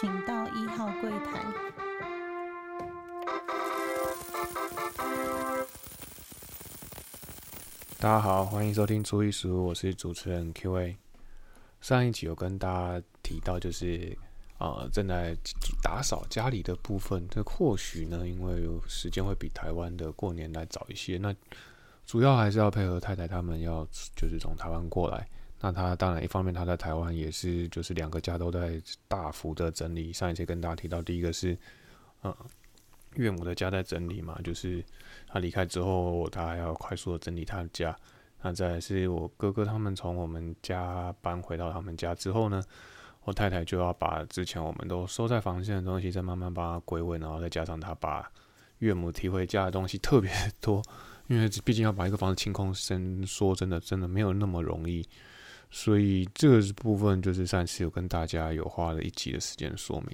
请到一号柜台。大家好，欢迎收听初一十五，我是主持人 Q A。上一集有跟大家提到，就是呃正在打扫家里的部分。这或许呢，因为时间会比台湾的过年来早一些，那主要还是要配合太太他们要就是从台湾过来。那他当然一方面他在台湾也是就是两个家都在大幅的整理。上一次跟大家提到，第一个是呃岳母的家在整理嘛，就是他离开之后，他还要快速的整理他的家。那再是我哥哥他们从我们家搬回到他们家之后呢，我太太就要把之前我们都收在房间的东西再慢慢把它归位，然后再加上他把岳母提回家的东西特别 多，因为毕竟要把一个房子清空，真说真的真的没有那么容易。所以这个部分就是上次有跟大家有花了一集的时间说明。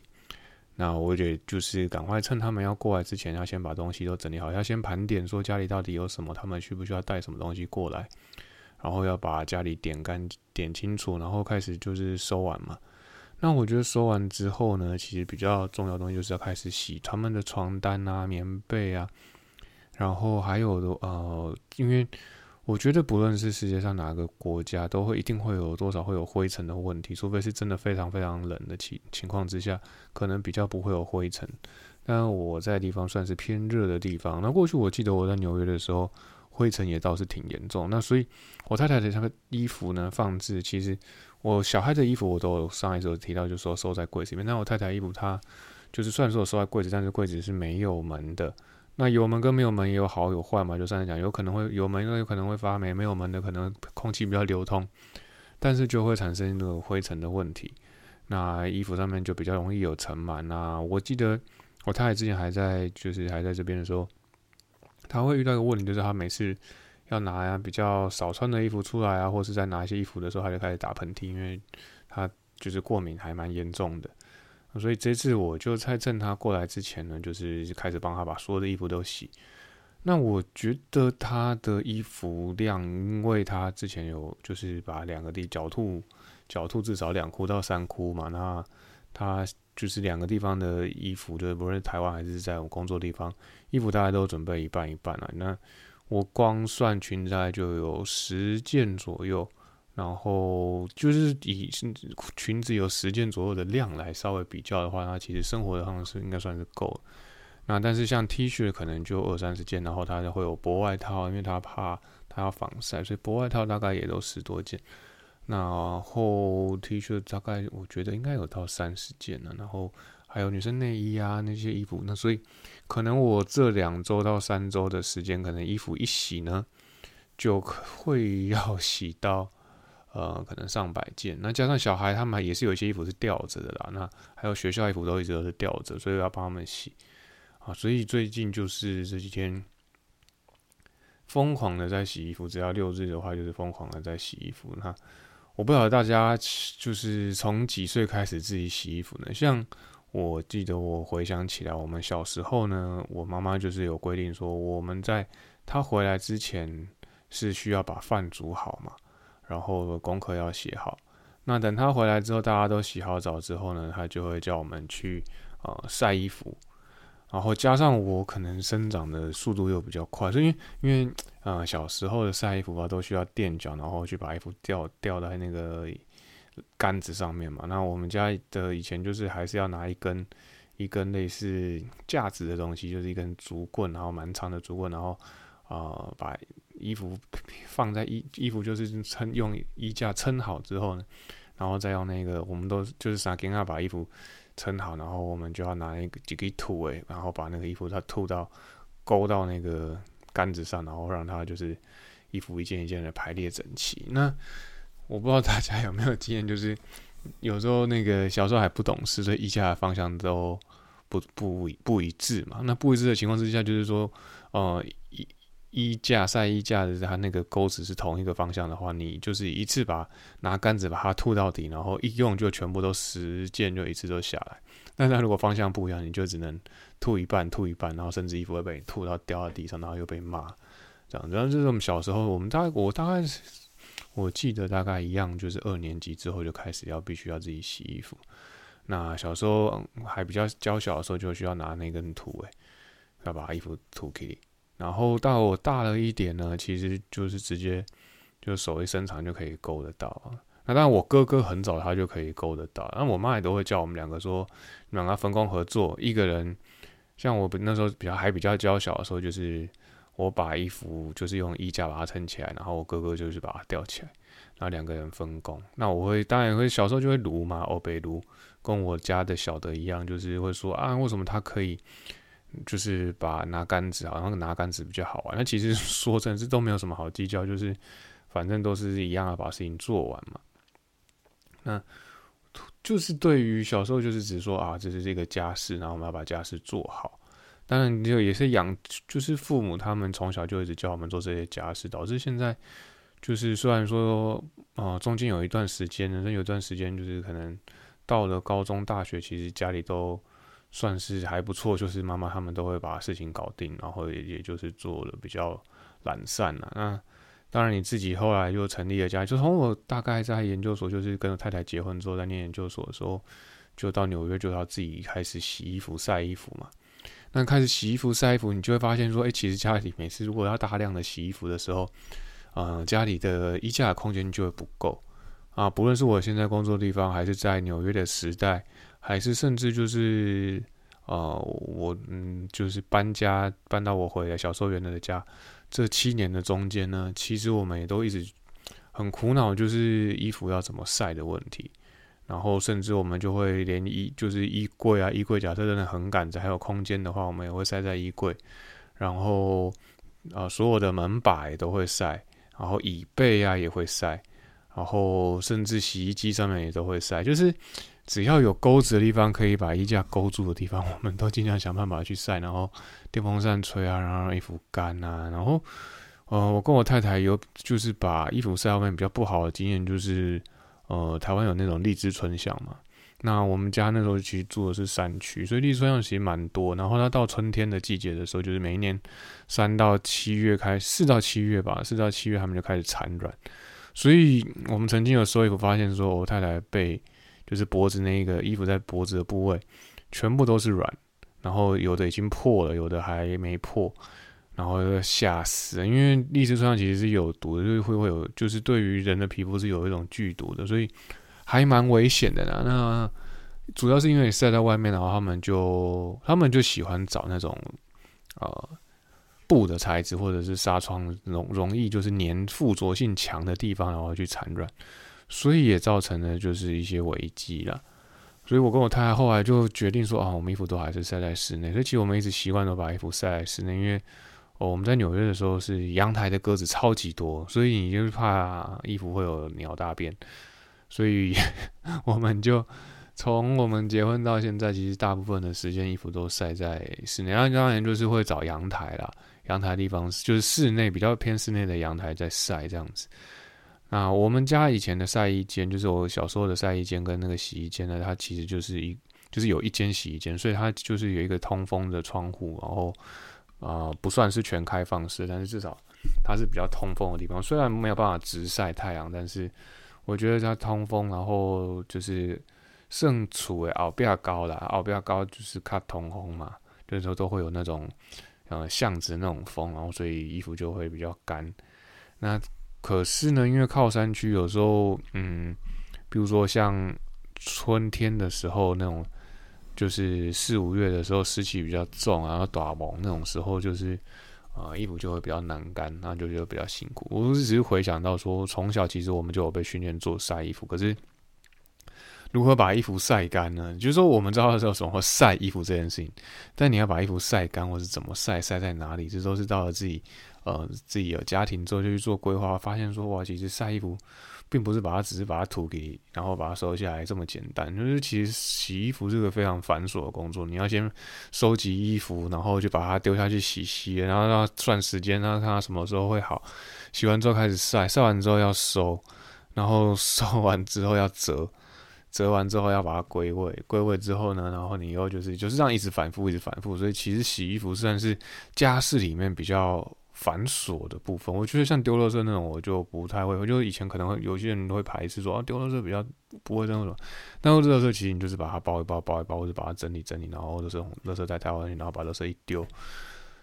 那我觉得就是赶快趁他们要过来之前，要先把东西都整理好，要先盘点说家里到底有什么，他们需不需要带什么东西过来，然后要把家里点干点清楚，然后开始就是收完嘛。那我觉得收完之后呢，其实比较重要的东西就是要开始洗他们的床单啊、棉被啊，然后还有的呃，因为。我觉得不论是世界上哪个国家，都会一定会有多少会有灰尘的问题，除非是真的非常非常冷的情情况之下，可能比较不会有灰尘。但我在地方算是偏热的地方，那过去我记得我在纽约的时候，灰尘也倒是挺严重。那所以，我太太的她的衣服呢放置，其实我小孩的衣服我都有上一次有提到，就说收在柜子里面。那我太太衣服她就是虽然说收在柜子，但是柜子是没有门的。那有门跟没有门也有好有坏嘛，就上次讲，有可能会有门，有可能会发霉；没有门的可能空气比较流通，但是就会产生那个灰尘的问题。那衣服上面就比较容易有尘螨啊。我记得我太太之前还在，就是还在这边的时候，他会遇到一个问题，就是他每次要拿呀比较少穿的衣服出来啊，或是在拿一些衣服的时候，他就开始打喷嚏，因为他就是过敏还蛮严重的。所以这次我就在趁他过来之前呢，就是开始帮他把所有的衣服都洗。那我觉得他的衣服量，因为他之前有就是把两个地狡兔，狡兔至少两窟到三窟嘛。那他就是两个地方的衣服，就是不论台湾还是在我工作地方，衣服大概都准备一半一半了。那我光算裙子就有十件左右。然后就是以裙子有十件左右的量来稍微比较的话，它其实生活的方式应该算是够。那但是像 T 恤可能就二三十件，然后它会有薄外套，因为它怕它要防晒，所以薄外套大概也都十多件。然后 T 恤大概我觉得应该有到三十件了。然后还有女生内衣啊那些衣服，那所以可能我这两周到三周的时间，可能衣服一洗呢，就会要洗到。呃，可能上百件，那加上小孩，他们也是有一些衣服是吊着的啦。那还有学校衣服都一直都是吊着，所以要帮他们洗啊。所以最近就是这几天疯狂的在洗衣服，只要六日的话，就是疯狂的在洗衣服。那我不晓得大家就是从几岁开始自己洗衣服呢？像我记得我回想起来，我们小时候呢，我妈妈就是有规定说，我们在她回来之前是需要把饭煮好嘛。然后功课要写好，那等他回来之后，大家都洗好澡之后呢，他就会叫我们去呃晒衣服。然后加上我可能生长的速度又比较快，所以因为呃小时候的晒衣服啊都需要垫脚，然后去把衣服吊吊在那个杆子上面嘛。那我们家的以前就是还是要拿一根一根类似架子的东西，就是一根竹棍，然后蛮长的竹棍，然后啊把。衣服放在衣衣服就是撑用衣架撑好之后呢，然后再用那个我们都就是啥给他把衣服撑好，然后我们就要拿一个几个土诶，然后把那个衣服它吐到勾到那个杆子上，然后让它就是衣服一件一件的排列整齐。那我不知道大家有没有经验，就是有时候那个小时候还不懂事，所以衣架的方向都不不不一致嘛。那不一致的情况之下，就是说呃一。衣架晒衣架的它那个钩子是同一个方向的话，你就是一次把拿杆子把它吐到底，然后一用就全部都十件就一次都下来。但是如果方向不一样，你就只能吐一半，吐一半，然后甚至衣服会被你吐到掉在地上，然后又被骂。这样，然后就是我们小时候，我们大概我大概我记得大概一样，就是二年级之后就开始要必须要自己洗衣服。那小时候还比较娇小的时候，就需要拿那根土，诶，要把衣服涂起。然后到我大了一点呢，其实就是直接就手一伸长就可以勾得到。那当然我哥哥很早他就可以勾得到，那我妈也都会叫我们两个说，两个分工合作，一个人像我那时候比较还比较娇小的时候，就是我把衣服就是用衣架把它撑起来，然后我哥哥就是把它吊起来。那两个人分工，那我会当然会小时候就会撸嘛，欧贝撸，跟我家的小的一样，就是会说啊，为什么他可以，就是把拿杆子，好像拿杆子比较好玩。那其实说真的，是都没有什么好计较，就是反正都是一样的把事情做完嘛。那就是对于小时候就是只说啊，这是这个家事，然后我们要把家事做好。当然就也是养，就是父母他们从小就一直教我们做这些家事，导致现在。就是虽然说，啊，中间有一段时间，人生有段时间，就是可能到了高中、大学，其实家里都算是还不错，就是妈妈他们都会把事情搞定，然后也也就是做的比较懒散了。那当然你自己后来又成立了家，就从我大概在研究所，就是跟太太结婚之后，在念研究所的时候，就到纽约就要自己开始洗衣服、晒衣服嘛。那开始洗衣服、晒衣服，你就会发现说，哎，其实家里每次如果要大量的洗衣服的时候，呃，家里的衣架空间就会不够啊。不论是我现在工作的地方，还是在纽约的时代，还是甚至就是呃，我嗯，就是搬家搬到我回来小时候原来的家，这七年的中间呢，其实我们也都一直很苦恼，就是衣服要怎么晒的问题。然后甚至我们就会连衣就是衣柜啊，衣柜假设真的很赶着还有空间的话，我们也会晒在衣柜。然后啊，所有的门把都会晒。然后椅背啊也会晒，然后甚至洗衣机上面也都会晒，就是只要有钩子的地方可以把衣架勾住的地方，我们都尽量想办法去晒。然后电风扇吹啊，然后让衣服干啊。然后，呃，我跟我太太有就是把衣服晒外面比较不好的经验，就是呃，台湾有那种荔枝春香嘛。那我们家那时候其实住的是山区，所以荔枝春其实蛮多。然后它到春天的季节的时候，就是每一年三到七月开，四到七月吧，四到七月他们就开始产卵。所以我们曾经有收衣服，发现说我太太被就是脖子那个衣服在脖子的部位全部都是软，然后有的已经破了，有的还没破，然后吓死。因为荔枝春香其实是有毒的，就是会会有，就是对于人的皮肤是有一种剧毒的，所以。还蛮危险的呢。那主要是因为晒在外面，然后他们就他们就喜欢找那种呃布的材质，或者是纱窗容容易就是粘附着性强的地方，然后去产卵，所以也造成了就是一些危机了。所以我跟我太太后来就决定说啊，我们衣服都还是晒在室内。所以其实我们一直习惯都把衣服晒在室内，因为哦我们在纽约的时候是阳台的鸽子超级多，所以你就是怕衣服会有鸟大便。所以 我们就从我们结婚到现在，其实大部分的时间衣服都晒在室内。那当然就是会找阳台啦，阳台地方就是室内比较偏室内的阳台在晒这样子。那我们家以前的晒衣间，就是我小时候的晒衣间跟那个洗衣间呢，它其实就是一就是有一间洗衣间，所以它就是有一个通风的窗户，然后啊不算是全开放式，但是至少它是比较通风的地方。虽然没有办法直晒太阳，但是。我觉得它通风，然后就是剩储诶，凹比较高啦，凹比较高就是它通风嘛，就是说都会有那种呃巷子那种风，然后所以衣服就会比较干。那可是呢，因为靠山区，有时候嗯，比如说像春天的时候那种，就是四五月的时候湿气比较重，然后打毛那种时候就是。啊，衣服就会比较难干，那就觉得比较辛苦。我是只是回想到说，从小其实我们就有被训练做晒衣服，可是如何把衣服晒干呢？就是说我们知道候怎么晒衣服这件事情，但你要把衣服晒干，或是怎么晒，晒在哪里，这都是到了自己呃自己有家庭之后就去做规划，发现说哇，其实晒衣服。并不是把它只是把它涂给，然后把它收下来这么简单。就是其实洗衣服是个非常繁琐的工作，你要先收集衣服，然后就把它丢下去洗洗，然后让它算时间，然后看它什么时候会好。洗完之后开始晒，晒完之后要收，然后收完之后要折，折完之后要把它归位，归位之后呢，然后你又就是就是这样一直反复，一直反复。所以其实洗衣服算是家事里面比较。繁琐的部分。我觉得像丢垃圾那种，我就不太会。我就以前可能会有些人都会排斥说啊，丢垃圾比较不会这种。但是垃圾其实你就是把它包一包，包一包，或者把它整理整理，然后就是垃圾袋带回去，然后把垃圾一丢，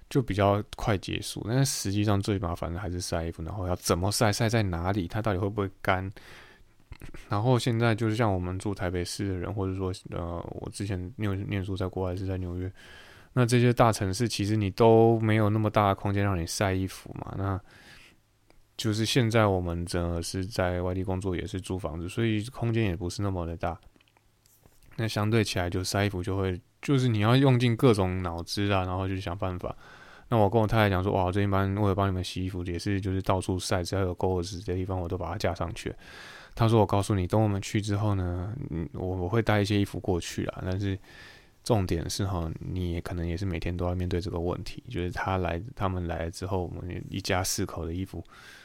就比较快结束。但是实际上最麻烦的还是晒衣服，然后要怎么晒，晒在哪里，它到底会不会干？然后现在就是像我们住台北市的人，或者说呃，我之前念念书在国外是在纽约，那这些大城市其实你都没有那么大的空间让你晒衣服嘛。那就是现在我们真的是在外地工作，也是租房子，所以空间也不是那么的大。那相对起来，就晒衣服就会就是你要用尽各种脑子啊，然后去想办法。那我跟我太太讲说，哇，我最近帮为了帮你们洗衣服，也是就是到处晒，只要有够子这地方，我都把它架上去。他说：“我告诉你，等我们去之后呢，嗯，我我会带一些衣服过去啦。但是重点是哈，你也可能也是每天都要面对这个问题，就是他来，他们来了之后，我们一家四口的衣服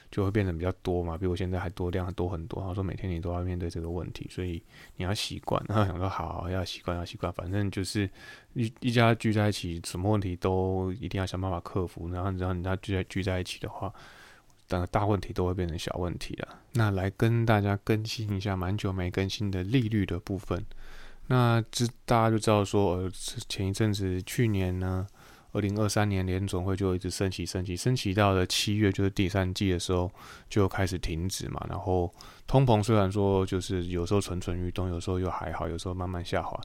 就会变得比较多嘛，比我现在还多量多很多。他说每天你都要面对这个问题，所以你要习惯。然后想说好，要习惯，要习惯，反正就是一一家聚在一起，什么问题都一定要想办法克服。然后然后你家聚在聚在一起的话。”等大问题都会变成小问题了。那来跟大家更新一下，蛮久没更新的利率的部分。那这大家就知道说，呃，前一阵子去年呢，二零二三年联总会就一直升息，升息，升息到了七月，就是第三季的时候就开始停止嘛。然后通膨虽然说就是有时候蠢蠢欲动，有时候又还好，有时候慢慢下滑，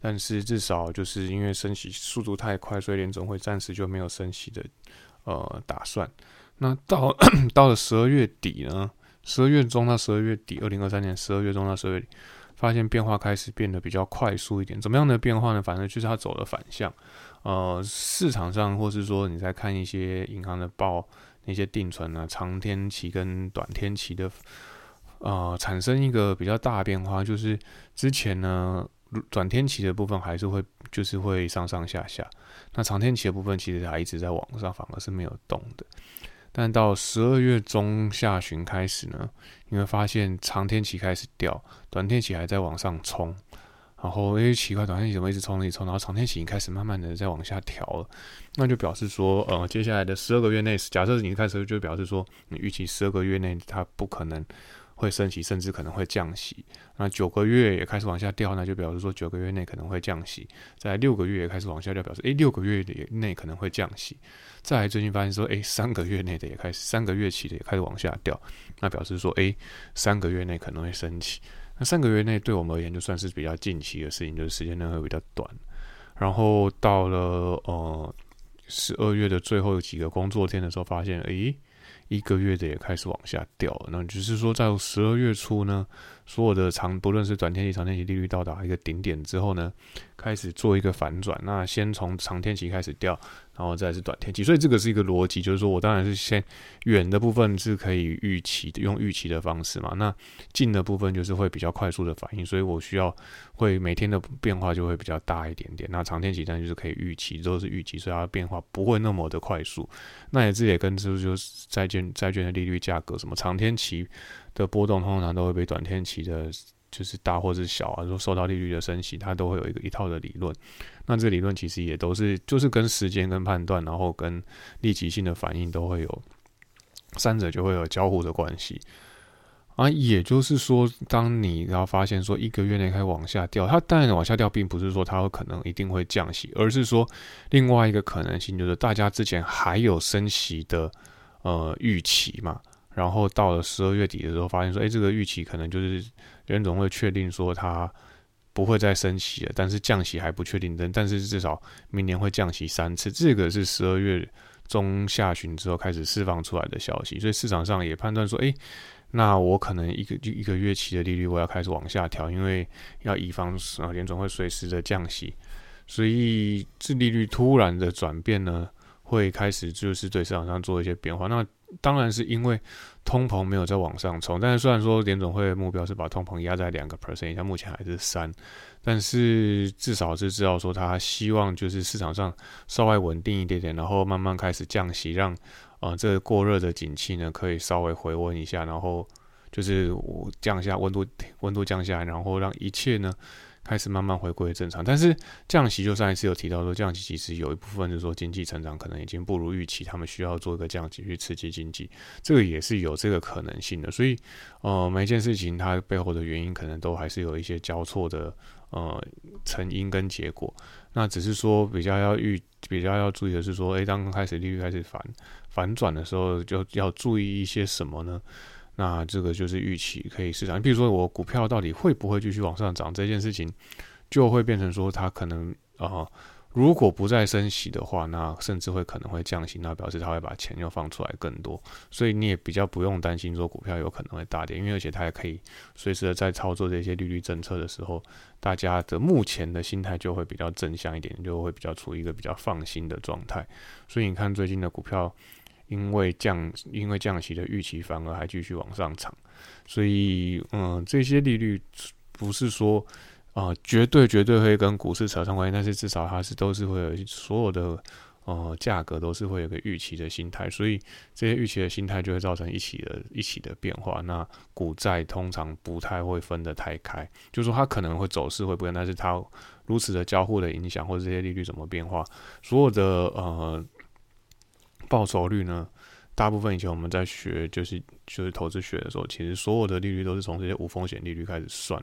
但是至少就是因为升息速度太快，所以联总会暂时就没有升息的呃打算。那到 到了十二月底呢？十二月中到十二月底，二零二三年十二月中到十二月底，发现变化开始变得比较快速一点。怎么样的变化呢？反正就是它走了反向。呃，市场上或是说你在看一些银行的报，那些定存啊，长天期跟短天期的，呃，产生一个比较大的变化，就是之前呢，短天期的部分还是会就是会上上下下，那长天期的部分其实还一直在往上，反而是没有动的。但到十二月中下旬开始呢，你会发现长天期开始掉，短天期还在往上冲。然后诶，奇怪，短天期怎么一直冲一直冲？然后长天期已经开始慢慢的在往下调了。那就表示说，呃，接下来的十二个月内，假设你开始就表示说，你预期十二个月内它不可能。会升息，甚至可能会降息。那九个月也开始往下掉，那就表示说九个月内可能会降息。在六个月也开始往下掉，表示诶，六个月的内可能会降息。再最近发现说，诶，三个月内的也开始，三个月期的也开始往下掉，那表示说，诶，三个月内可能会升息。那三个月内对我们而言就算是比较近期的事情，就是时间内会比较短。然后到了呃十二月的最后几个工作天的时候，发现诶。一个月的也开始往下掉，那只是说在十二月初呢，所有的长不论是短天期、长天期利率到达一个顶点之后呢，开始做一个反转。那先从长天期开始掉。然后再是短天期，所以这个是一个逻辑，就是说我当然是先远的部分是可以预期的，用预期的方式嘛。那近的部分就是会比较快速的反应，所以我需要会每天的变化就会比较大一点点。那长天期当然就是可以预期，都是预期，所以它变化不会那么的快速。那也这也跟就是就是债券债券的利率价格，什么长天期的波动通常都会被短天期的。就是大或是小啊，说受到利率的升息，它都会有一个一套的理论。那这理论其实也都是，就是跟时间跟判断，然后跟立即性的反应都会有，三者就会有交互的关系啊。也就是说，当你然后发现说一个月内开始往下掉，它当然往下掉，并不是说它可能一定会降息，而是说另外一个可能性就是大家之前还有升息的呃预期嘛。然后到了十二月底的时候，发现说，哎，这个预期可能就是联总会确定说它不会再升息了，但是降息还不确定。但但是至少明年会降息三次，这个是十二月中下旬之后开始释放出来的消息，所以市场上也判断说，哎，那我可能一个一个月期的利率我要开始往下调，因为要以防啊联总会随时的降息，所以这利率突然的转变呢，会开始就是对市场上做一些变化。那当然是因为通膨没有在往上冲，但是虽然说联总会的目标是把通膨压在两个 percent 以下，目前还是三，但是至少是知道说他希望就是市场上稍微稳定一点点，然后慢慢开始降息，让啊这个过热的景气呢可以稍微回温一下，然后就是降下温度温度降下来，然后让一切呢开始慢慢回归正常。但是降息就上一次有提到说，降息其实有一部分是说经济成长可能已经不如预期，他们需要做一个降息去刺激经济，这个也是有这个可能性的。所以，呃，每一件事情它背后的原因可能都还是有一些交错的呃成因跟结果。那只是说比较要预比较要注意的是说，诶，当开始利率开始反反转的时候，就要注意一些什么呢？那这个就是预期可以市场，比如说我股票到底会不会继续往上涨这件事情，就会变成说它可能啊，如果不再升息的话，那甚至会可能会降息，那表示它会把钱又放出来更多，所以你也比较不用担心说股票有可能会大跌，因为而且它也可以随时的在操作这些利率政策的时候，大家的目前的心态就会比较正向一点，就会比较处于一个比较放心的状态，所以你看最近的股票。因为降，因为降息的预期反而还继续往上涨，所以，嗯，这些利率不是说啊，绝对绝对会跟股市扯上关系，但是至少它是都是会有所有的呃价格都是会有个预期的心态，所以这些预期的心态就会造成一起的一起的变化。那股债通常不太会分得太开，就说它可能会走势会不一样，但是它如此的交互的影响或者这些利率怎么变化，所有的呃。报酬率呢？大部分以前我们在学，就是就是投资学的时候，其实所有的利率都是从这些无风险利率开始算，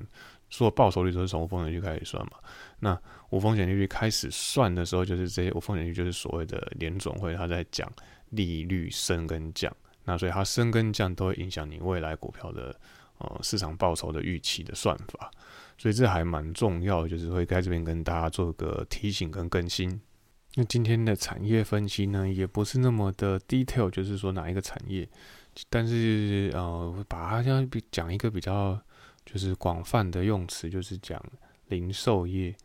所有报酬率都是从无风险利率开始算嘛。那无风险利率开始算的时候，就是这些无风险利率就是所谓的联总会他在讲利率升跟降，那所以它升跟降都会影响你未来股票的呃市场报酬的预期的算法，所以这还蛮重要，就是会在这边跟大家做个提醒跟更新。那今天的产业分析呢，也不是那么的 detail，就是说哪一个产业，但是呃，把它像比讲一个比较就是广泛的用词，就是讲零售业。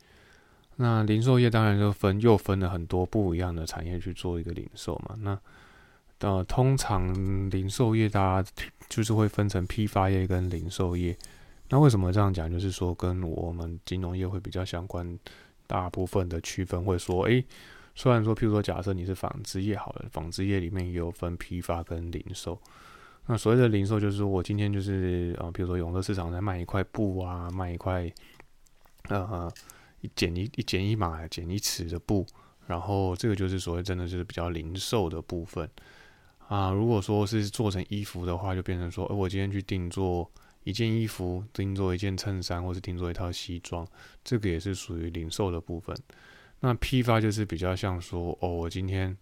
那零售业当然就分又分了很多不一样的产业去做一个零售嘛。那呃，通常零售业大家就是会分成批发业跟零售业。那为什么这样讲？就是说跟我们金融业会比较相关，大部分的区分会说，诶。虽然说，譬如说，假设你是纺织业好了，纺织业里面也有分批发跟零售。那所谓的零售，就是说我今天就是呃，比如说永乐市场在卖一块布啊，卖一块呃一剪一一剪一码、剪一尺的布，然后这个就是所谓真的就是比较零售的部分啊。如果说是做成衣服的话，就变成说，哎我今天去定做一件衣服，定做一件衬衫，或是定做一套西装，这个也是属于零售的部分。那批发就是比较像说，哦，我今天，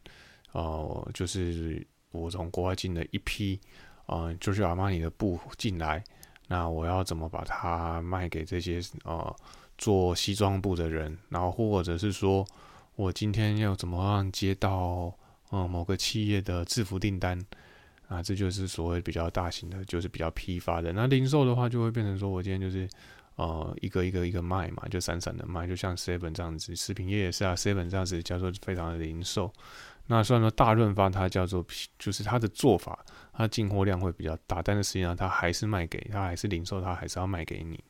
呃，就是我从国外进了一批，呃，就是阿玛尼的布进来，那我要怎么把它卖给这些呃做西装布的人？然后或者是说我今天要怎么样接到呃某个企业的制服订单？啊，这就是所谓比较大型的，就是比较批发的。那零售的话，就会变成说我今天就是。呃，一个一个一个卖嘛，就闪闪的卖，就像 Seven 这样子，食品业也是啊，Seven 这样子叫做非常的零售。那虽然说大润发它叫做，就是它的做法，它进货量会比较大，但是实际上它还是卖给，它还是零售，它还是要卖给你，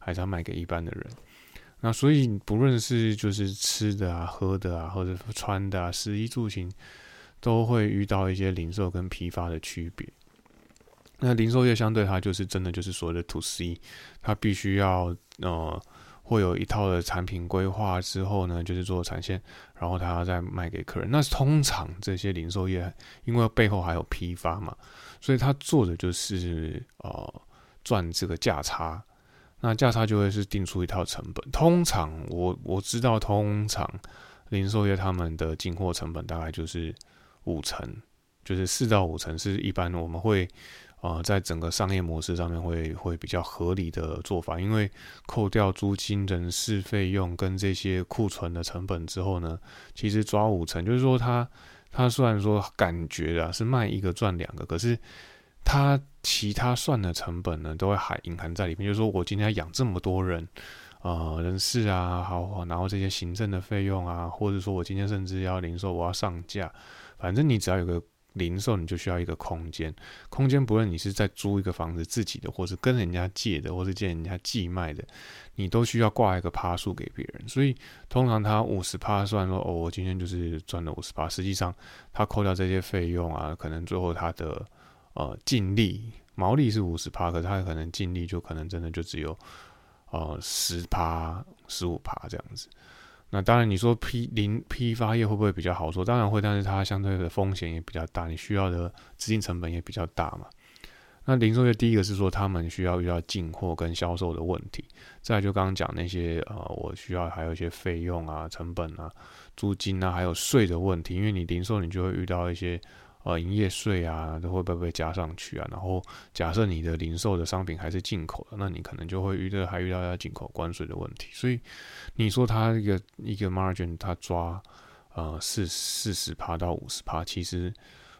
还是要卖给一般的人。那所以不论是就是吃的啊、喝的啊，或者穿的啊、食衣住行，都会遇到一些零售跟批发的区别。那零售业相对它就是真的就是所谓的 to C，它必须要呃会有一套的产品规划之后呢，就是做产线，然后它要再卖给客人。那通常这些零售业因为背后还有批发嘛，所以他做的就是呃赚这个价差。那价差就会是定出一套成本。通常我我知道，通常零售业他们的进货成本大概就是五成，就是四到五成是一般我们会。啊，在整个商业模式上面会会比较合理的做法，因为扣掉租金、人事费用跟这些库存的成本之后呢，其实抓五成，就是说他他虽然说感觉啊是卖一个赚两个，可是他其他算的成本呢都会含隐含在里面，就是说我今天养这么多人啊，人事啊，好，然后这些行政的费用啊，或者说我今天甚至要零售，我要上架，反正你只要有个。零售你就需要一个空间，空间不论你是在租一个房子自己的，或是跟人家借的，或是借人家寄卖的，你都需要挂一个趴数给别人。所以通常他五十趴算说哦，我今天就是赚了五十趴，实际上他扣掉这些费用啊，可能最后他的呃净利毛利是五十趴，可是他可能净利就可能真的就只有呃十趴、十五趴这样子。那当然，你说批零批发业会不会比较好做？当然会，但是它相对的风险也比较大，你需要的资金成本也比较大嘛。那零售业第一个是说，他们需要遇到进货跟销售的问题，再就刚刚讲那些呃，我需要还有一些费用啊、成本啊、租金啊，还有税的问题，因为你零售你就会遇到一些。呃，营业税啊，都会不会被加上去啊？然后假设你的零售的商品还是进口的，那你可能就会遇到还遇到要进口关税的问题。所以你说它一个一个 margin，它抓呃四四十趴到五十趴，其实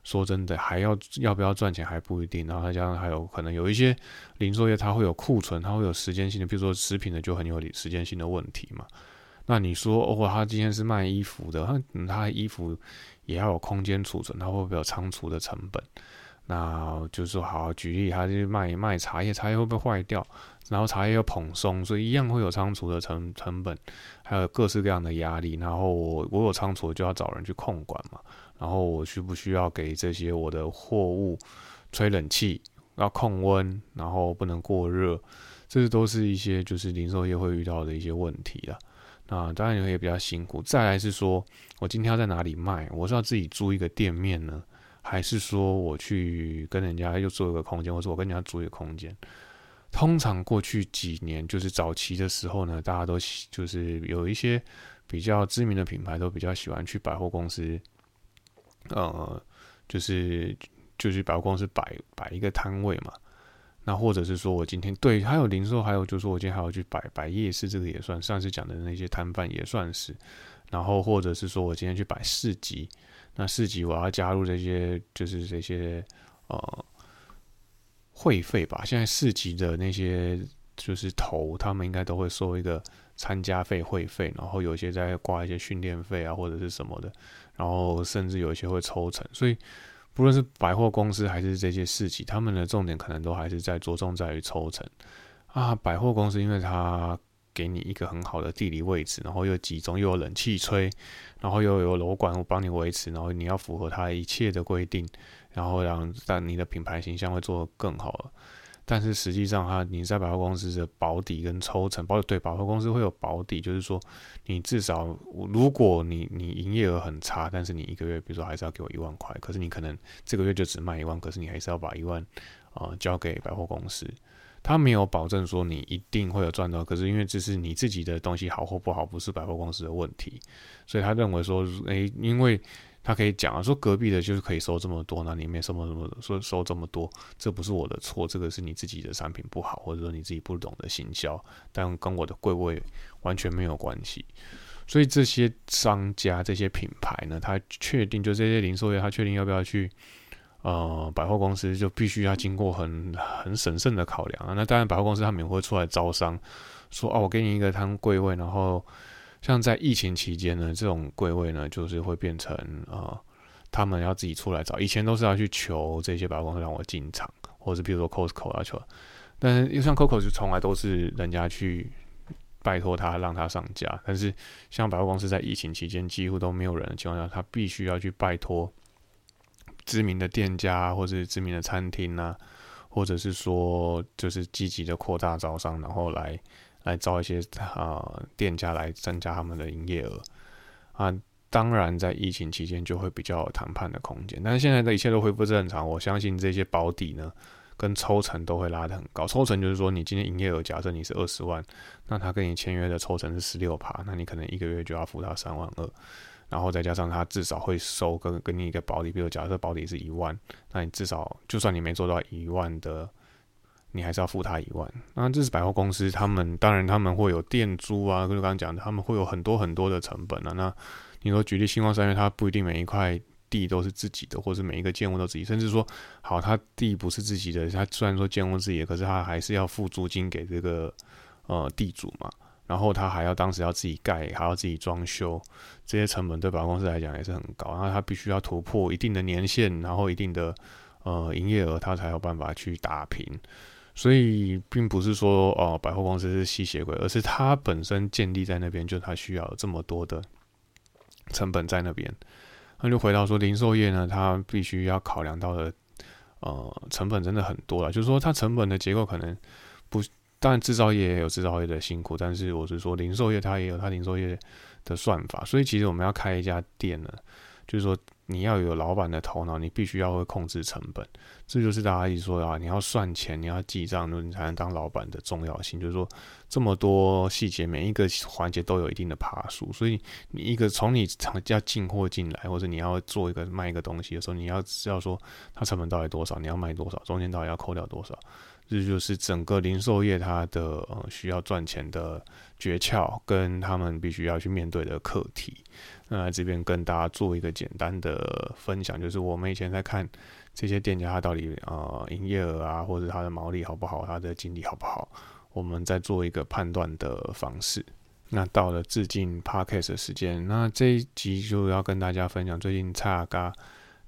说真的还要要不要赚钱还不一定。然后再加上还有可能有一些零售业它会有库存，它会有时间性的，比如说食品的就很有时间性的问题嘛。那你说哦，他今天是卖衣服的，他他衣服。也要有空间储存，它会不会有仓储的成本？那就是说，好举例，他就卖卖茶叶，茶叶会不会坏掉？然后茶叶又蓬松，所以一样会有仓储的成成本，还有各式各样的压力。然后我我有仓储，就要找人去控管嘛。然后我需不需要给这些我的货物吹冷气，要控温，然后不能过热？这都是一些就是零售业会遇到的一些问题了。啊当然也比较辛苦。再来是说，我今天要在哪里卖？我是要自己租一个店面呢，还是说我去跟人家又做一个空间，或者我跟人家租一个空间？通常过去几年，就是早期的时候呢，大家都就是有一些比较知名的品牌，都比较喜欢去百货公司，呃，就是就是百货公司摆摆一个摊位嘛。那或者是说我今天对，还有零售，还有就是说我今天还要去摆摆夜市，这个也算。上次讲的那些摊贩也算是。然后或者是说我今天去摆市集，那市集我要加入这些，就是这些呃会费吧。现在市集的那些就是头，他们应该都会收一个参加费会费，然后有些在挂一些训练费啊或者是什么的，然后甚至有一些会抽成，所以。无论是百货公司还是这些市集，他们的重点可能都还是在着重在于抽成啊。百货公司因为它给你一个很好的地理位置，然后又集中，又有冷气吹，然后又有楼管帮你维持，然后你要符合它一切的规定，然后让让你的品牌形象会做得更好了。但是实际上，哈，你在百货公司的保底跟抽成，包对百货公司会有保底，就是说，你至少如果你你营业额很差，但是你一个月，比如说还是要给我一万块，可是你可能这个月就只卖一万，可是你还是要把一万啊交给百货公司，他没有保证说你一定会有赚到，可是因为这是你自己的东西好或不好，不是百货公司的问题，所以他认为说，诶，因为。他可以讲啊，说隔壁的就是可以收这么多，那里面什么什么说收这么多，这不是我的错，这个是你自己的产品不好，或者说你自己不懂得行销，但跟我的柜位完全没有关系。所以这些商家、这些品牌呢，他确定就这些零售业，他确定要不要去呃百货公司，就必须要经过很很审慎的考量啊。那当然，百货公司他们也会出来招商，说哦，我给你一个摊柜位，然后。像在疫情期间呢，这种柜位呢，就是会变成啊，他们要自己出来找。以前都是要去求这些百货公司让我进场，或者是比如说 Costco 要求，但是又像 Coco 就从来都是人家去拜托他让他上架。但是像百货公司在疫情期间几乎都没有人的情况下，他必须要去拜托知名的店家或者知名的餐厅啊，或者是说就是积极的扩大招商，然后来。来招一些啊店家来增加他们的营业额啊，当然在疫情期间就会比较有谈判的空间，但是现在的一切都恢复正常，我相信这些保底呢跟抽成都会拉得很高。抽成就是说你今天营业额假设你是二十万，那他跟你签约的抽成是十六趴，那你可能一个月就要付他三万二，然后再加上他至少会收跟跟你一个保底，比如假设保底是一万，那你至少就算你没做到一万的。你还是要付他一万，那这是百货公司，他们当然他们会有店租啊，就是刚刚讲的，他们会有很多很多的成本啊。那你说举例星光三月，它不一定每一块地都是自己的，或者每一个建物都自己，甚至说好，他地不是自己的，他虽然说建物自己的，可是他还是要付租金给这个呃地主嘛，然后他还要当时要自己盖，还要自己装修，这些成本对百货公司来讲也是很高，然后他必须要突破一定的年限，然后一定的呃营业额，他才有办法去打平。所以并不是说哦，百货公司是吸血鬼，而是它本身建立在那边，就它需要这么多的成本在那边。那就回到说，零售业呢，它必须要考量到的呃成本真的很多了。就是说，它成本的结构可能不当然制造业也有制造业的辛苦，但是我是说零售业它也有它零售业的算法，所以其实我们要开一家店呢，就是说。你要有老板的头脑，你必须要会控制成本，这就是大家一直说啊，你要算钱，你要记账，你才能当老板的重要性。就是说，这么多细节，每一个环节都有一定的爬数，所以你一个从你要进货进来，或者你要做一个卖一个东西的时候，你要知道说它成本到底多少，你要卖多少，中间到底要扣掉多少，这就是整个零售业它的呃需要赚钱的诀窍，跟他们必须要去面对的课题。那这边跟大家做一个简单的分享，就是我们以前在看这些店家，他到底呃营业额啊，或者他的毛利好不好，他的经理好不好，我们在做一个判断的方式。那到了致敬 Parkes 的时间，那这一集就要跟大家分享，最近蔡阿嘎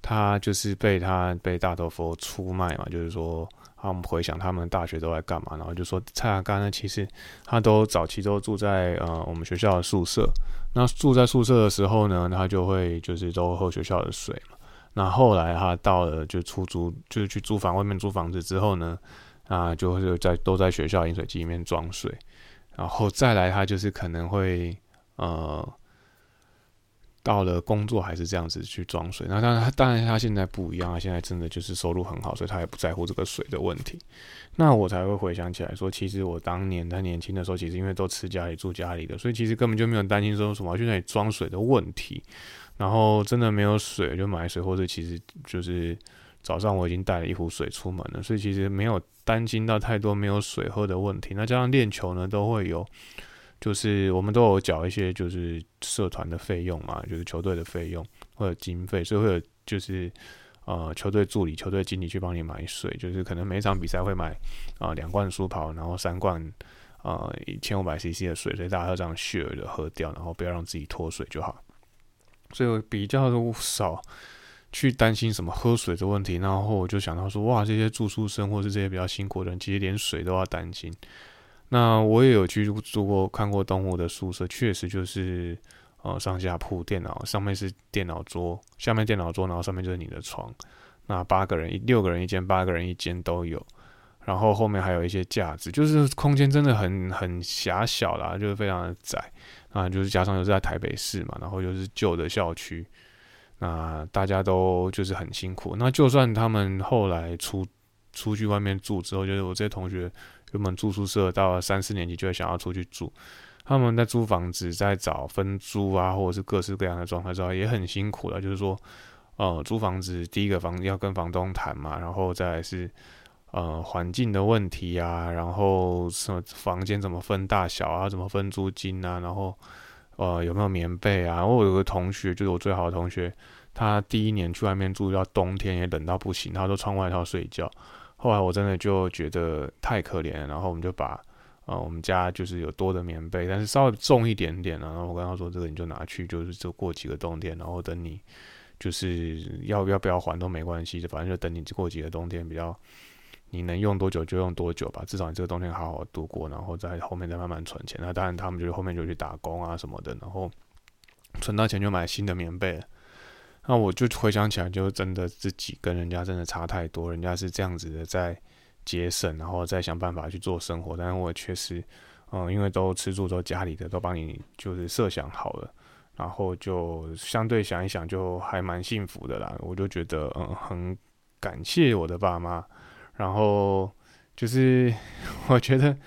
他就是被他被大头佛出卖嘛，就是说。那我们回想他们大学都在干嘛，然后就说蔡雅刚呢，其实他都早期都住在呃我们学校的宿舍。那住在宿舍的时候呢，他就会就是都喝学校的水嘛。那后来他到了就出租，就是去租房外面租房子之后呢，啊，就是在都在学校饮水机里面装水。然后再来，他就是可能会呃。到了工作还是这样子去装水，那当然，当然他现在不一样，他现在真的就是收入很好，所以他也不在乎这个水的问题。那我才会回想起来说，其实我当年他年轻的时候，其实因为都吃家里住家里的，所以其实根本就没有担心说什么去那里装水的问题。然后真的没有水就买水，或者其实就是早上我已经带了一壶水出门了，所以其实没有担心到太多没有水喝的问题。那加上练球呢，都会有。就是我们都有缴一些就是社团的费用嘛，就是球队的费用或者经费，所以会有就是呃球队助理、球队经理去帮你买水，就是可能每场比赛会买啊两罐舒跑，然后三罐啊一千五百 CC 的水，所以大家要这样 share 的喝掉，然后不要让自己脱水就好。所以我比较少去担心什么喝水的问题，然后我就想到说，哇，这些住宿生或是这些比较辛苦的人，其实连水都要担心。那我也有去住过、看过东湖的宿舍，确实就是，呃，上下铺电脑，上面是电脑桌，下面电脑桌，然后上面就是你的床。那八个人六个人一间，八个人一间都有。然后后面还有一些架子，就是空间真的很很狭小啦，就是非常的窄啊。就是加上又是在台北市嘛，然后又是旧的校区，那大家都就是很辛苦。那就算他们后来出出去外面住之后，就是我这些同学。原本住宿舍到了三四年级就会想要出去住，他们在租房子，在找分租啊，或者是各式各样的状态之后，也很辛苦的。就是说，呃，租房子第一个房要跟房东谈嘛，然后再是呃环境的问题啊，然后什么房间怎么分大小啊，怎么分租金啊，然后呃有没有棉被啊？我有个同学，就是我最好的同学，他第一年去外面住，到冬天也冷到不行，他都穿外套睡觉。后来我真的就觉得太可怜，然后我们就把，呃，我们家就是有多的棉被，但是稍微重一点点然后我跟他说，这个你就拿去，就是就过几个冬天，然后等你就是要要不要还都没关系，反正就等你过几个冬天，比较你能用多久就用多久吧，至少你这个冬天好好度过，然后在后面再慢慢存钱。那当然他们就是后面就去打工啊什么的，然后存到钱就买新的棉被。那我就回想起来，就真的自己跟人家真的差太多。人家是这样子的在节省，然后再想办法去做生活。但是我确实，嗯，因为都吃住都家里的都帮你就是设想好了，然后就相对想一想，就还蛮幸福的啦。我就觉得，嗯，很感谢我的爸妈。然后就是 我觉得。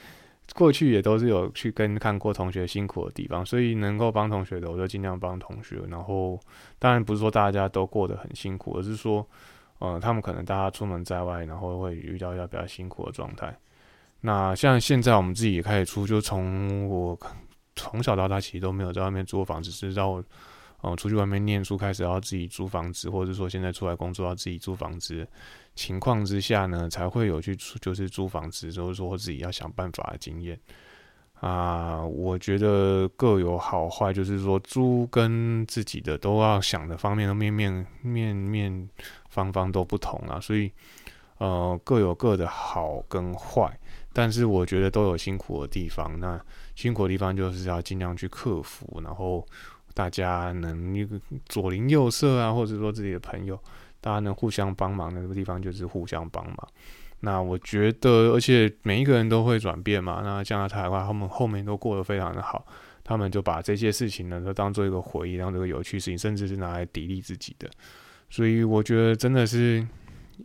过去也都是有去跟看过同学辛苦的地方，所以能够帮同学的，我就尽量帮同学。然后，当然不是说大家都过得很辛苦，而是说，呃，他们可能大家出门在外，然后会遇到一比较辛苦的状态。那像现在我们自己也开始出，就从我从小到大其实都没有在外面租房子，是到。哦，出去外面念书，开始要自己租房子，或者说现在出来工作要自己租房子情况之下呢，才会有去就是租房子，就是说自己要想办法的经验啊。我觉得各有好坏，就是说租跟自己的都要想的方面的面面面面方方都不同啊，所以呃各有各的好跟坏，但是我觉得都有辛苦的地方。那辛苦的地方就是要尽量去克服，然后。大家能一个左邻右舍啊，或者说自己的朋友，大家能互相帮忙的那个地方就是互相帮忙。那我觉得，而且每一个人都会转变嘛。那加拿大的话，他们后面都过得非常的好，他们就把这些事情呢，都当做一个回忆，当做一个有趣事情，甚至是拿来砥砺自己的。所以我觉得真的是，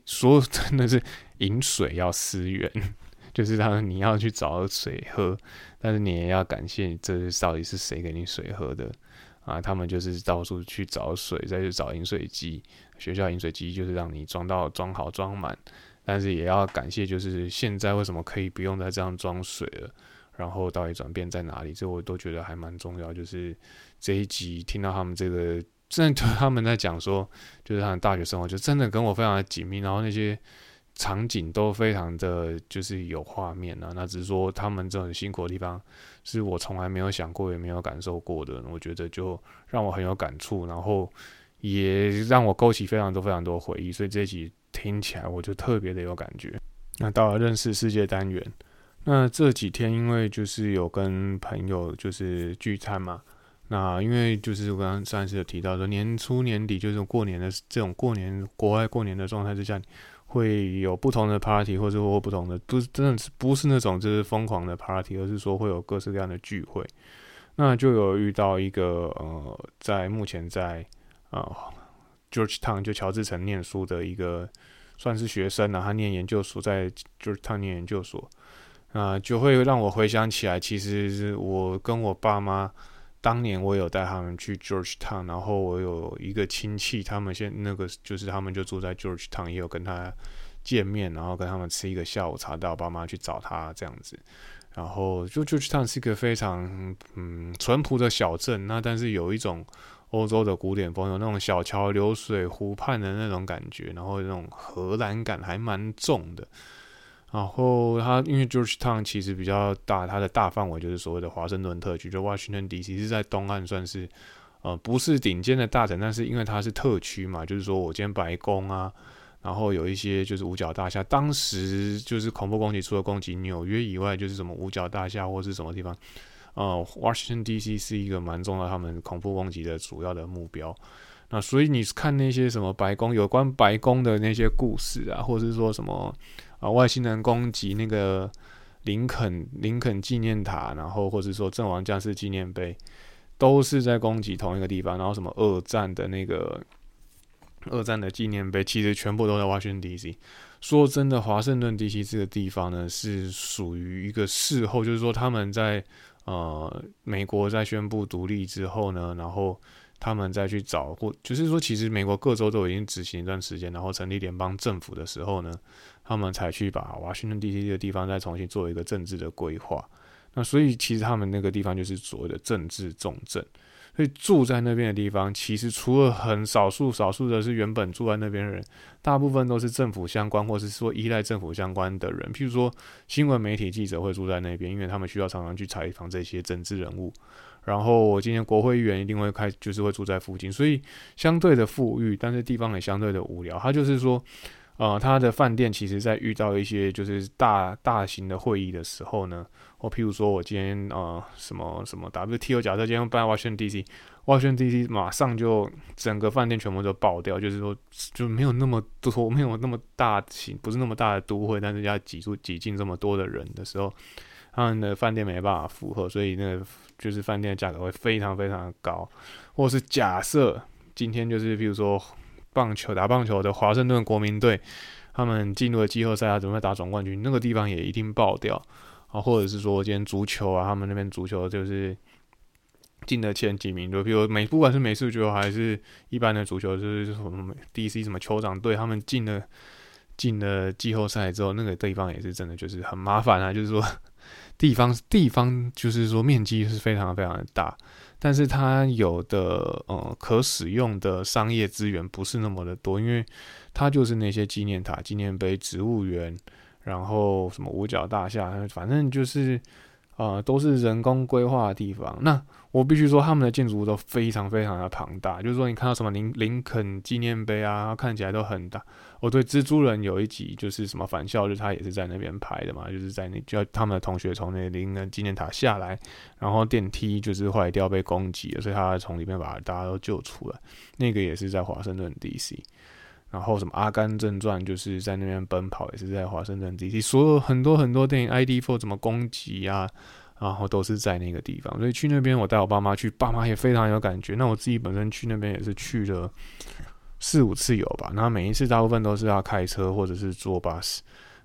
说 真的是饮水要思源，就是他你要去找水喝，但是你也要感谢这到底是谁给你水喝的啊？他们就是到处去找水，再去找饮水机，学校饮水机就是让你装到装好装满。但是也要感谢，就是现在为什么可以不用再这样装水了？然后到底转变在哪里？这我都觉得还蛮重要。就是这一集听到他们这个，真的他们在讲说，就是他们大学生活，就真的跟我非常的紧密。然后那些场景都非常的就是有画面啊。那只是说他们这种辛苦的地方，是我从来没有想过也没有感受过的。我觉得就让我很有感触，然后也让我勾起非常多非常多回忆。所以这一集。听起来我就特别的有感觉。那到了认识世界单元，那这几天因为就是有跟朋友就是聚餐嘛，那因为就是我刚刚上一次有提到说年初年底就是过年的这种过年国外过年的状态之下，会有不同的 party 或者或不同的，不是真的是不是那种就是疯狂的 party，而是说会有各式各样的聚会。那就有遇到一个呃，在目前在啊。Georgetown 就乔治城念书的一个算是学生了，他念研究所，在 Georgetown 念研究所，啊，就会让我回想起来，其实是我跟我爸妈当年我有带他们去 Georgetown，然后我有一个亲戚，他们现那个就是他们就住在 Georgetown，也有跟他见面，然后跟他们吃一个下午茶，带我爸妈去找他这样子，然后就 Georgetown 是一个非常嗯淳朴的小镇，那但是有一种。欧洲的古典风有那种小桥流水、湖畔的那种感觉，然后那种荷兰感还蛮重的。然后它因为 Georgetown 其实比较大，它的大范围就是所谓的华盛顿特区，就 Washington D.C. 是在东岸，算是呃不是顶尖的大城，但是因为它是特区嘛，就是说我今天白宫啊，然后有一些就是五角大厦，当时就是恐怖攻击除了攻击纽约以外，就是什么五角大厦或是什么地方。呃，Washington D.C. 是一个蛮重要，他们恐怖攻击的主要的目标。那所以你看那些什么白宫有关白宫的那些故事啊，或者是说什么啊外星人攻击那个林肯林肯纪念塔，然后或者说阵亡将士纪念碑，都是在攻击同一个地方。然后什么二战的那个二战的纪念碑，其实全部都在华盛顿 D.C. 说真的，华盛顿 D.C. 这个地方呢，是属于一个事后，就是说他们在。呃，美国在宣布独立之后呢，然后他们再去找或就是说，其实美国各州都已经执行一段时间，然后成立联邦政府的时候呢，他们才去把华盛顿 D.C. 的地方再重新做一个政治的规划。那所以其实他们那个地方就是所谓的政治重镇。所以住在那边的地方，其实除了很少数、少数的是原本住在那边的人，大部分都是政府相关，或是说依赖政府相关的人。譬如说，新闻媒体记者会住在那边，因为他们需要常常去采访这些政治人物。然后，我今天国会议员一定会开，就是会住在附近，所以相对的富裕，但是地方也相对的无聊。他就是说。呃，他的饭店其实，在遇到一些就是大大型的会议的时候呢，或譬如说我今天呃什么什么 WTO 假设今天办 Washington DC，Washington DC 马上就整个饭店全部都爆掉，就是说就没有那么多，没有那么大型，不是那么大的都会，但是要挤出挤进这么多的人的时候，他们的饭店没办法负荷，所以那就是饭店的价格会非常非常的高，或是假设今天就是譬如说。棒球打棒球的华盛顿国民队，他们进入了季后赛啊，准备打总冠军，那个地方也一定爆掉啊！或者是说，今天足球啊，他们那边足球就是进的前几名，就比如美，不管是美式足球还是一般的足球，就是什么 DC 什么酋长队，他们进了进了季后赛之后，那个地方也是真的就是很麻烦啊，就是说 地方地方就是说面积是非常非常的大。但是它有的呃可使用的商业资源不是那么的多，因为它就是那些纪念塔、纪念碑、植物园，然后什么五角大厦，反正就是。啊，都是人工规划的地方。那我必须说，他们的建筑物都非常非常的庞大。就是说，你看到什么林林肯纪念碑啊，看起来都很大。我对蜘蛛人有一集，就是什么返校日，他也是在那边拍的嘛，就是在那叫他们的同学从那林肯纪念塔下来，然后电梯就是坏掉被攻击了，所以他从里面把大家都救出来。那个也是在华盛顿 D.C。然后什么《阿甘正传》就是在那边奔跑，也是在华盛顿 DC，所有很多很多电影《ID Four》怎么攻击啊，然后都是在那个地方。所以去那边，我带我爸妈去，爸妈也非常有感觉。那我自己本身去那边也是去了四五次有吧，那每一次大部分都是要开车或者是坐巴士。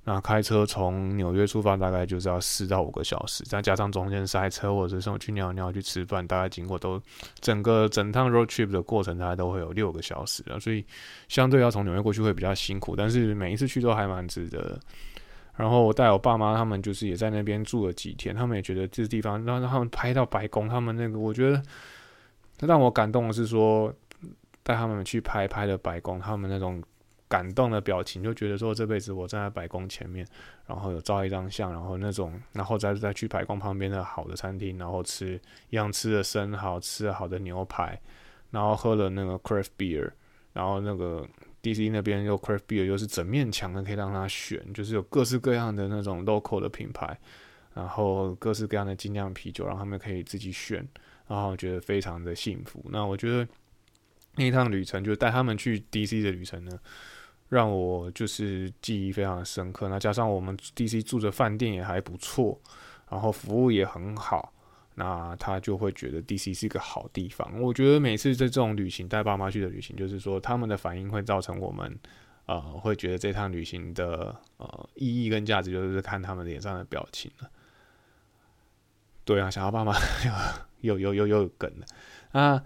那开车从纽约出发，大概就是要四到五个小时，再加上中间塞车或者是我去尿尿、去吃饭，大概经过都整个整趟 road trip 的过程，大概都会有六个小时啊，所以相对要从纽约过去会比较辛苦，但是每一次去都还蛮值得。然后我带我爸妈他们就是也在那边住了几天，他们也觉得这地方让让他们拍到白宫，他们那个我觉得让我感动的是说带他们去拍拍的白宫，他们那种。感动的表情，就觉得说这辈子我站在白宫前面，然后有照一张相，然后那种，然后再再去白宫旁边的好的餐厅，然后吃一样吃的生蚝，吃了好的牛排，然后喝了那个 craft beer，然后那个 DC 那边又 craft beer 又是整面墙的，可以让他选，就是有各式各样的那种 local 的品牌，然后各式各样的精酿啤酒，让他们可以自己选，然后觉得非常的幸福。那我觉得那一趟旅程，就带他们去 DC 的旅程呢。让我就是记忆非常的深刻。那加上我们 DC 住的饭店也还不错，然后服务也很好，那他就会觉得 DC 是一个好地方。我觉得每次在这种旅行带爸妈去的旅行，就是说他们的反应会造成我们呃会觉得这趟旅行的呃意义跟价值，就是看他们脸上的表情了。对啊，想要爸妈又又又又有梗了啊。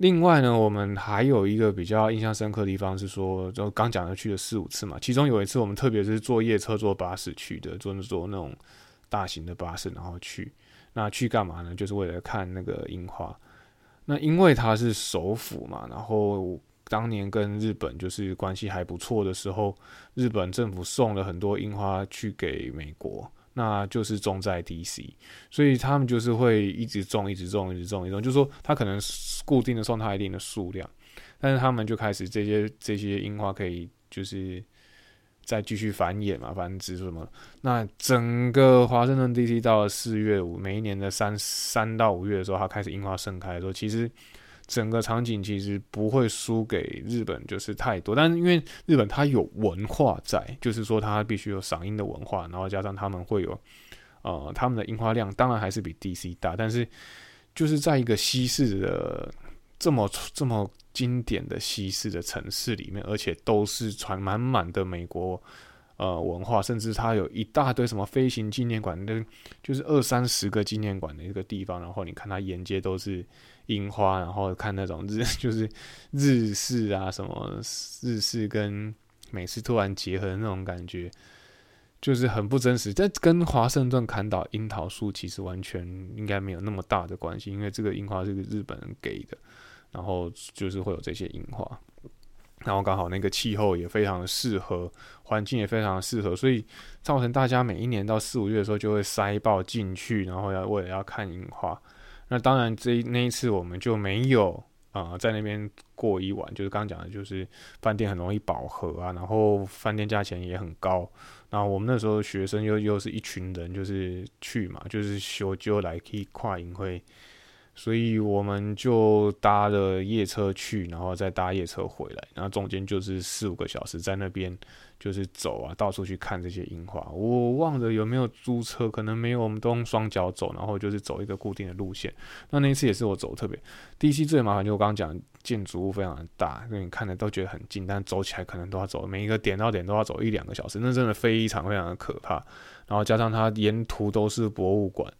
另外呢，我们还有一个比较印象深刻的地方是说，就刚讲的去了四五次嘛，其中有一次我们特别是坐夜车、坐巴士去的，坐坐那种大型的巴士，然后去，那去干嘛呢？就是为了看那个樱花。那因为它是首府嘛，然后当年跟日本就是关系还不错的时候，日本政府送了很多樱花去给美国。那就是种在 DC，所以他们就是会一直种，一直种，一直种，一直种。就是说，他可能固定的送他一定的数量，但是他们就开始这些这些樱花可以就是再继续繁衍嘛，繁殖什么。那整个华盛顿 DC 到了四月五，每一年的三三到五月的时候，它开始樱花盛开的时候，其实。整个场景其实不会输给日本，就是太多。但是因为日本它有文化在，就是说它必须有赏樱的文化，然后加上他们会有，呃，他们的樱花量当然还是比 DC 大，但是就是在一个西式的这么这么经典的西式的城市里面，而且都是传满满的美国。呃，文化甚至它有一大堆什么飞行纪念馆，那就是二三十个纪念馆的一个地方。然后你看它沿街都是樱花，然后看那种日 就是日式啊，什么日式跟美式突然结合的那种感觉，就是很不真实。这跟华盛顿砍倒樱桃树其实完全应该没有那么大的关系，因为这个樱花是日本人给的，然后就是会有这些樱花。然后刚好那个气候也非常的适合，环境也非常的适合，所以造成大家每一年到四五月的时候就会塞爆进去，然后要为了要看樱花。那当然这那一次我们就没有啊在那边过一晚，就是刚刚讲的，就是饭店很容易饱和啊，然后饭店价钱也很高。那我们那时候学生又又是一群人，就是去嘛，就是修就来可以跨营会。所以我们就搭了夜车去，然后再搭夜车回来，然后中间就是四五个小时在那边就是走啊，到处去看这些樱花。我忘了有没有租车，可能没有，我们都用双脚走，然后就是走一个固定的路线。那那一次也是我走特别。第一期最麻烦就我刚刚讲，建筑物非常的大，因为你看的都觉得很近，但走起来可能都要走每一个点到点都要走一两个小时，那真的非常非常的可怕。然后加上它沿途都是博物馆。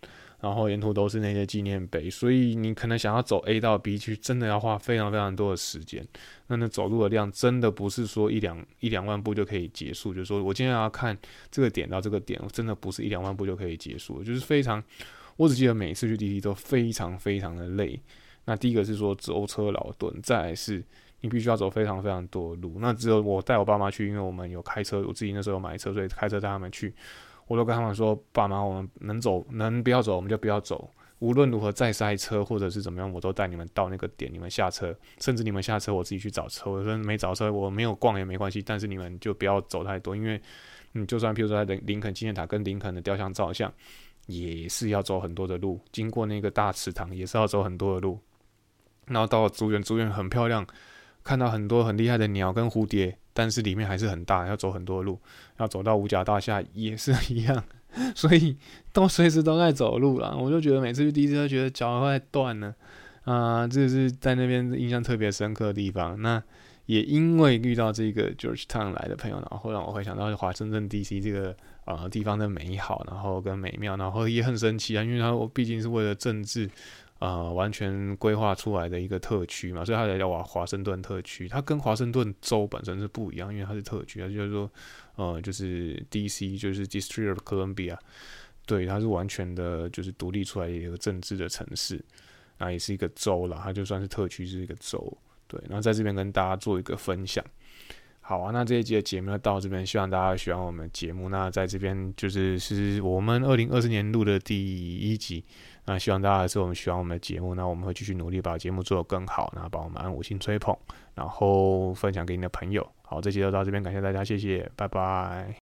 然后沿途都是那些纪念碑，所以你可能想要走 A 到 B 去，真的要花非常非常多的时间。那那走路的量真的不是说一两一两万步就可以结束，就是说我今天要看这个点到这个点，真的不是一两万步就可以结束，就是非常。我只记得每次去滴滴都非常非常的累。那第一个是说舟车劳顿，再来是你必须要走非常非常多的路。那只有我带我爸妈去，因为我们有开车，我自己那时候有买车，所以开车带他们去。我都跟他们说：“爸妈，我们能走，能不要走，我们就不要走。无论如何再塞车或者是怎么样，我都带你们到那个点。你们下车，甚至你们下车，我自己去找车。我说没找车，我没有逛也没关系。但是你们就不要走太多，因为嗯，就算譬如说在林林肯纪念塔跟林肯的雕像照相，也是要走很多的路。经过那个大池塘，也是要走很多的路。然后到了竹园，竹园很漂亮，看到很多很厉害的鸟跟蝴蝶。但是里面还是很大，要走很多路，要走到五角大厦也是一样，所以都随时都在走路了。我就觉得每次去 DC 都觉得脚快断了啊，这是在那边印象特别深刻的地方。那也因为遇到这个 Georgetown 来的朋友，然后让我会想到华盛顿 DC 这个呃地方的美好，然后跟美妙，然后也很神奇啊，因为他我毕竟是为了政治。呃，完全规划出来的一个特区嘛，所以它才叫华华盛顿特区。它跟华盛顿州本身是不一样，因为它是特区，它就是说，呃，就是 D.C. 就是 District of Columbia，对，它是完全的，就是独立出来一个政治的城市，那也是一个州了，它就算是特区是一个州，对。然后在这边跟大家做一个分享。好啊，那这一集的节目到这边，希望大家喜欢我们节目。那在这边就是是我们二零二四年录的第一集。那希望大家还是我们喜欢我们的节目，那我们会继续努力把节目做得更好，然后帮我们按五星吹捧，然后分享给你的朋友。好，这期就到这边，感谢大家，谢谢，拜拜。